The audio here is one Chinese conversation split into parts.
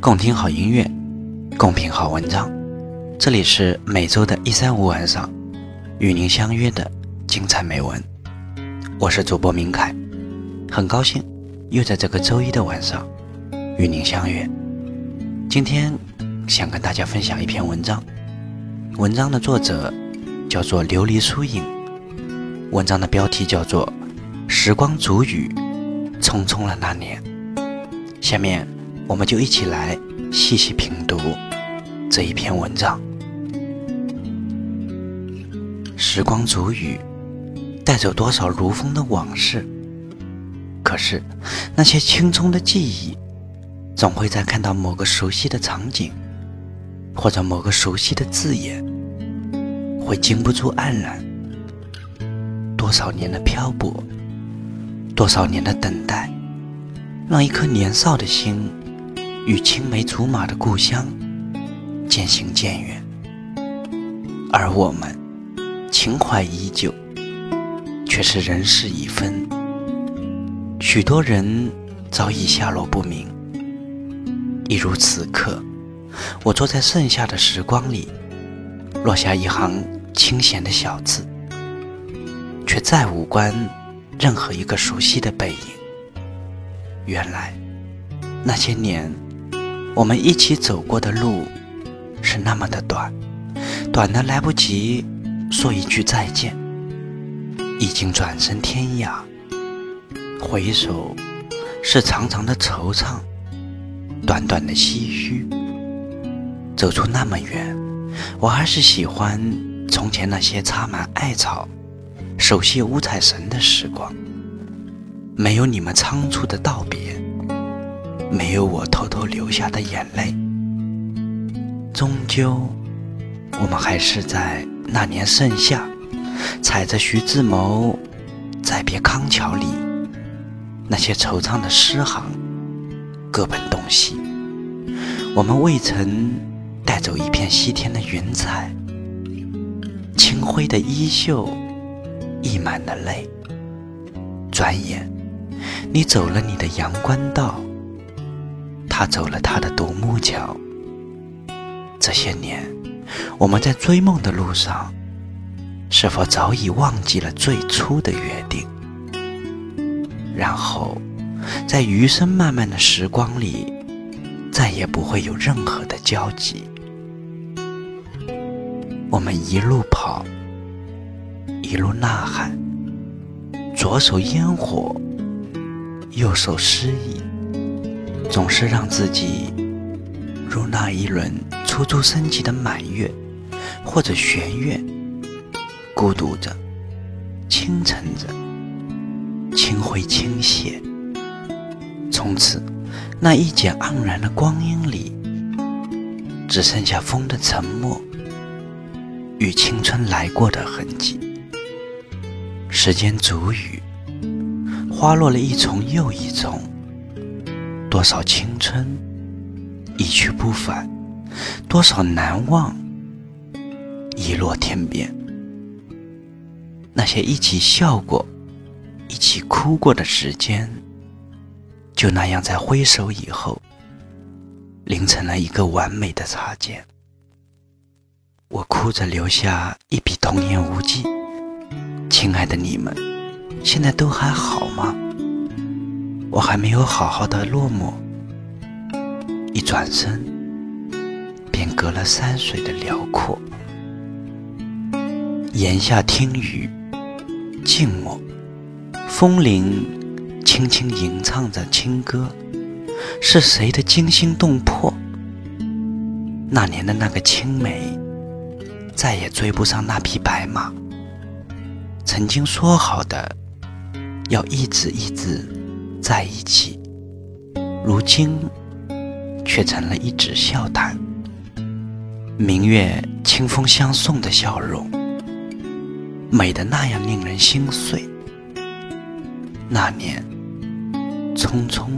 共听好音乐，共品好文章。这里是每周的一三五晚上与您相约的精彩美文。我是主播明凯，很高兴又在这个周一的晚上与您相约。今天想跟大家分享一篇文章，文章的作者叫做琉璃疏影，文章的标题叫做《时光煮雨，匆匆了那年》。下面。我们就一起来细细品读这一篇文章。时光煮雨，带走多少如风的往事？可是那些青葱的记忆，总会在看到某个熟悉的场景，或者某个熟悉的字眼，会禁不住黯然。多少年的漂泊，多少年的等待，让一颗年少的心。与青梅竹马的故乡渐行渐远，而我们情怀依旧，却是人事已分。许多人早已下落不明，一如此刻，我坐在盛夏的时光里，落下一行清闲的小字，却再无关任何一个熟悉的背影。原来那些年。我们一起走过的路是那么的短，短的来不及说一句再见，已经转身天涯。回首是长长的惆怅，短短的唏嘘。走出那么远，我还是喜欢从前那些插满艾草、手系五彩绳的时光。没有你们仓促的道别。没有我偷偷流下的眼泪，终究，我们还是在那年盛夏，踩着徐志摩再别康桥里那些惆怅的诗行，各奔东西。我们未曾带走一片西天的云彩，清辉的衣袖溢满了泪。转眼，你走了你的阳关道。他走了他的独木桥。这些年，我们在追梦的路上，是否早已忘记了最初的约定？然后，在余生漫漫的时光里，再也不会有任何的交集。我们一路跑，一路呐喊，左手烟火，右手诗意。总是让自己如那一轮初初升起的满月，或者弦月，孤独着，清晨着，清辉倾泻。从此，那一剪盎然的光阴里，只剩下风的沉默与青春来过的痕迹。时间煮雨，花落了一重又一重。多少青春一去不返，多少难忘一落天边。那些一起笑过、一起哭过的时间，就那样在挥手以后，凝成了一个完美的擦肩。我哭着留下一笔童言无忌。亲爱的你们，现在都还好吗？我还没有好好的落寞，一转身便隔了山水的辽阔。檐下听雨，静默，风铃轻轻吟唱着清歌，是谁的惊心动魄？那年的那个青梅，再也追不上那匹白马。曾经说好的，要一直一直。在一起，如今却成了一纸笑谈。明月清风相送的笑容，美得那样令人心碎。那年匆匆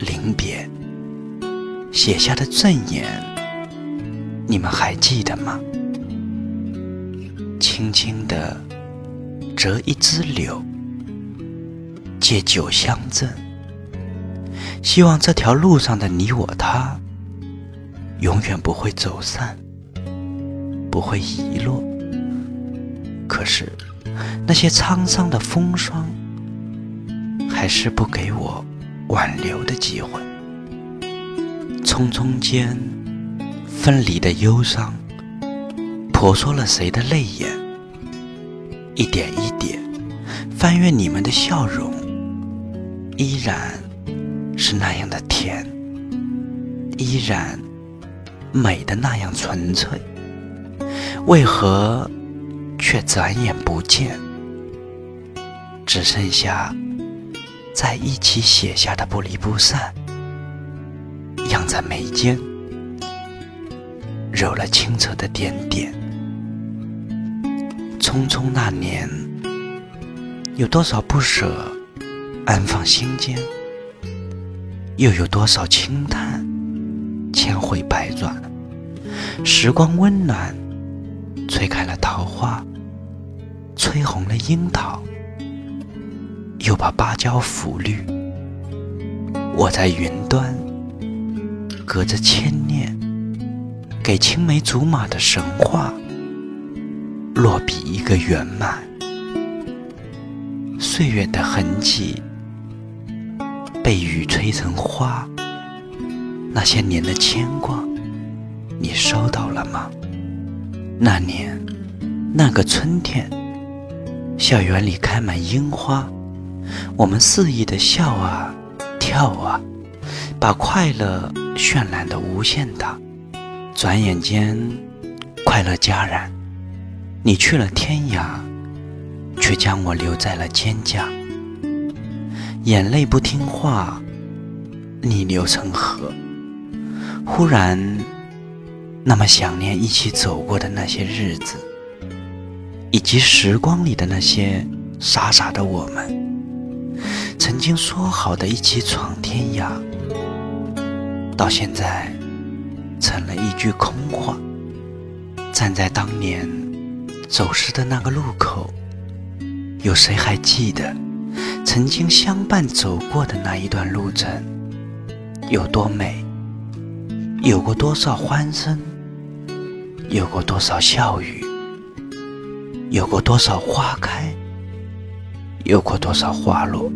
临别写下的赠言，你们还记得吗？轻轻地折一枝柳。借酒相赠，希望这条路上的你我他，永远不会走散，不会遗落。可是，那些沧桑的风霜，还是不给我挽留的机会。匆匆间，分离的忧伤，婆娑了谁的泪眼？一点一点，翻阅你们的笑容，依然是那样的甜，依然美的那样纯粹。为何？却转眼不见，只剩下在一起写下的不离不散，漾在眉间，揉了清澈的点点。匆匆那年，有多少不舍安放心间，又有多少轻叹千回百转。时光温暖，吹开了桃花。吹红了樱桃，又把芭蕉拂绿。我在云端，隔着千年，给青梅竹马的神话落笔一个圆满。岁月的痕迹被雨吹成花，那些年的牵挂，你收到了吗？那年，那个春天。校园里开满樱花，我们肆意的笑啊，跳啊，把快乐渲染的无限大。转眼间，快乐戛然，你去了天涯，却将我留在了蒹葭。眼泪不听话，逆流成河。忽然，那么想念一起走过的那些日子。以及时光里的那些傻傻的我们，曾经说好的一起闯天涯，到现在成了一句空话。站在当年走失的那个路口，有谁还记得曾经相伴走过的那一段路程有多美？有过多少欢声？有过多少笑语？有过多少花开，有过多少花落。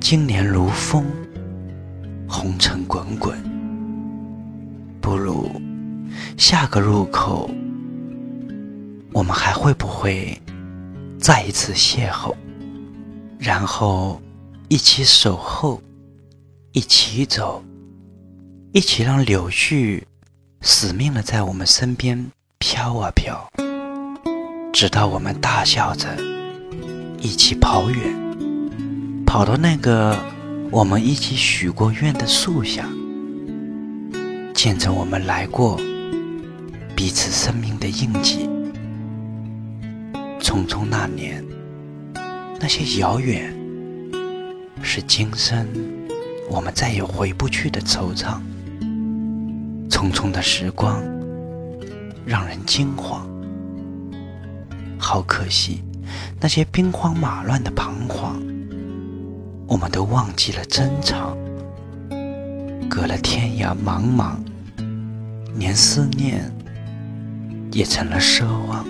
今年如风，红尘滚滚。不如下个路口，我们还会不会再一次邂逅？然后一起守候，一起走，一起让柳絮死命的在我们身边飘啊飘。直到我们大笑着一起跑远，跑到那个我们一起许过愿的树下，见证我们来过彼此生命的印记。匆匆那年，那些遥远，是今生我们再也回不去的惆怅。匆匆的时光，让人惊慌。好可惜，那些兵荒马乱的彷徨，我们都忘记了珍藏。隔了天涯茫茫，连思念也成了奢望。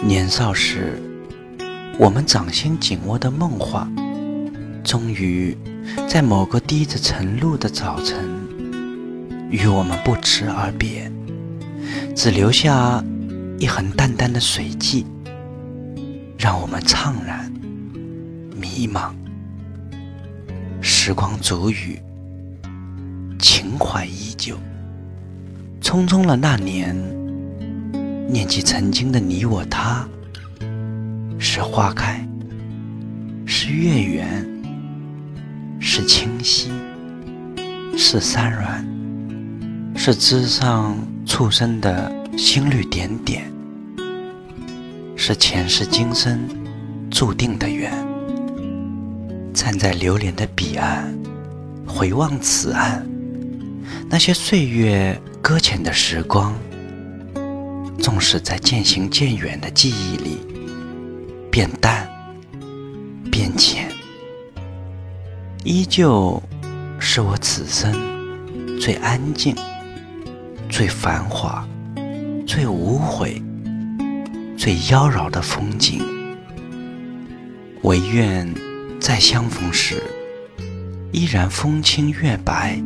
年少时，我们掌心紧握的梦话，终于在某个低着晨露的早晨，与我们不辞而别，只留下。一痕淡淡的水迹，让我们怅然迷茫。时光煮雨，情怀依旧。匆匆了那年，念起曾经的你我他。是花开，是月圆，是清晰，是山峦，是枝上簇生的。心率点点，是前世今生注定的缘。站在流连的彼岸，回望此岸，那些岁月搁浅的时光，纵使在渐行渐远的记忆里变淡变浅，依旧是我此生最安静、最繁华、最无悔、最妖娆的风景。唯愿再相逢时，依然风清月白，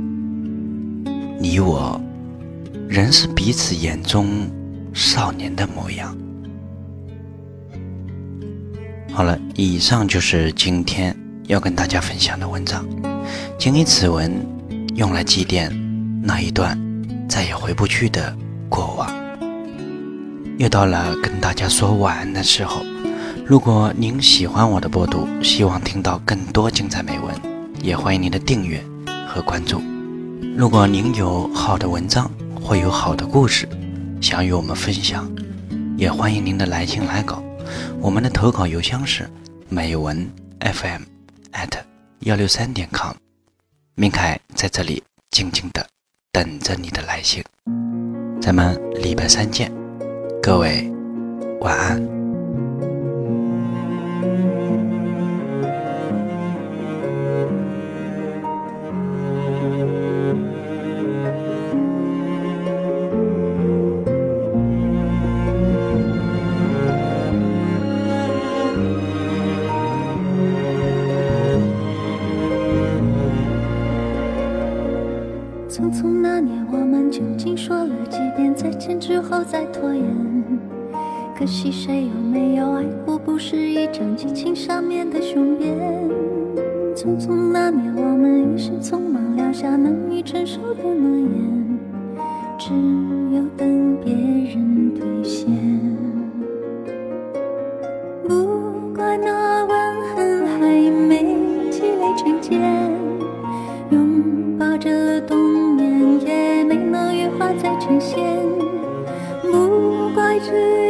你我仍是彼此眼中少年的模样。好了，以上就是今天要跟大家分享的文章。仅以此文用来祭奠那一段再也回不去的过往。又到了跟大家说晚安的时候。如果您喜欢我的播读，希望听到更多精彩美文，也欢迎您的订阅和关注。如果您有好的文章或有好的故事想与我们分享，也欢迎您的来信来稿。我们的投稿邮箱是美文 FM at 幺六三点 com，明凯在这里静静的等着你的来信。咱们礼拜三见，各位晚安。可惜谁有没有爱过？不是一张激情上面的雄辩。匆匆那年，我们一时匆忙撂下难以承受的诺言，只有等别人兑现。不怪那吻痕还没积累成茧，拥抱着冬眠也没能羽化再成仙。这一段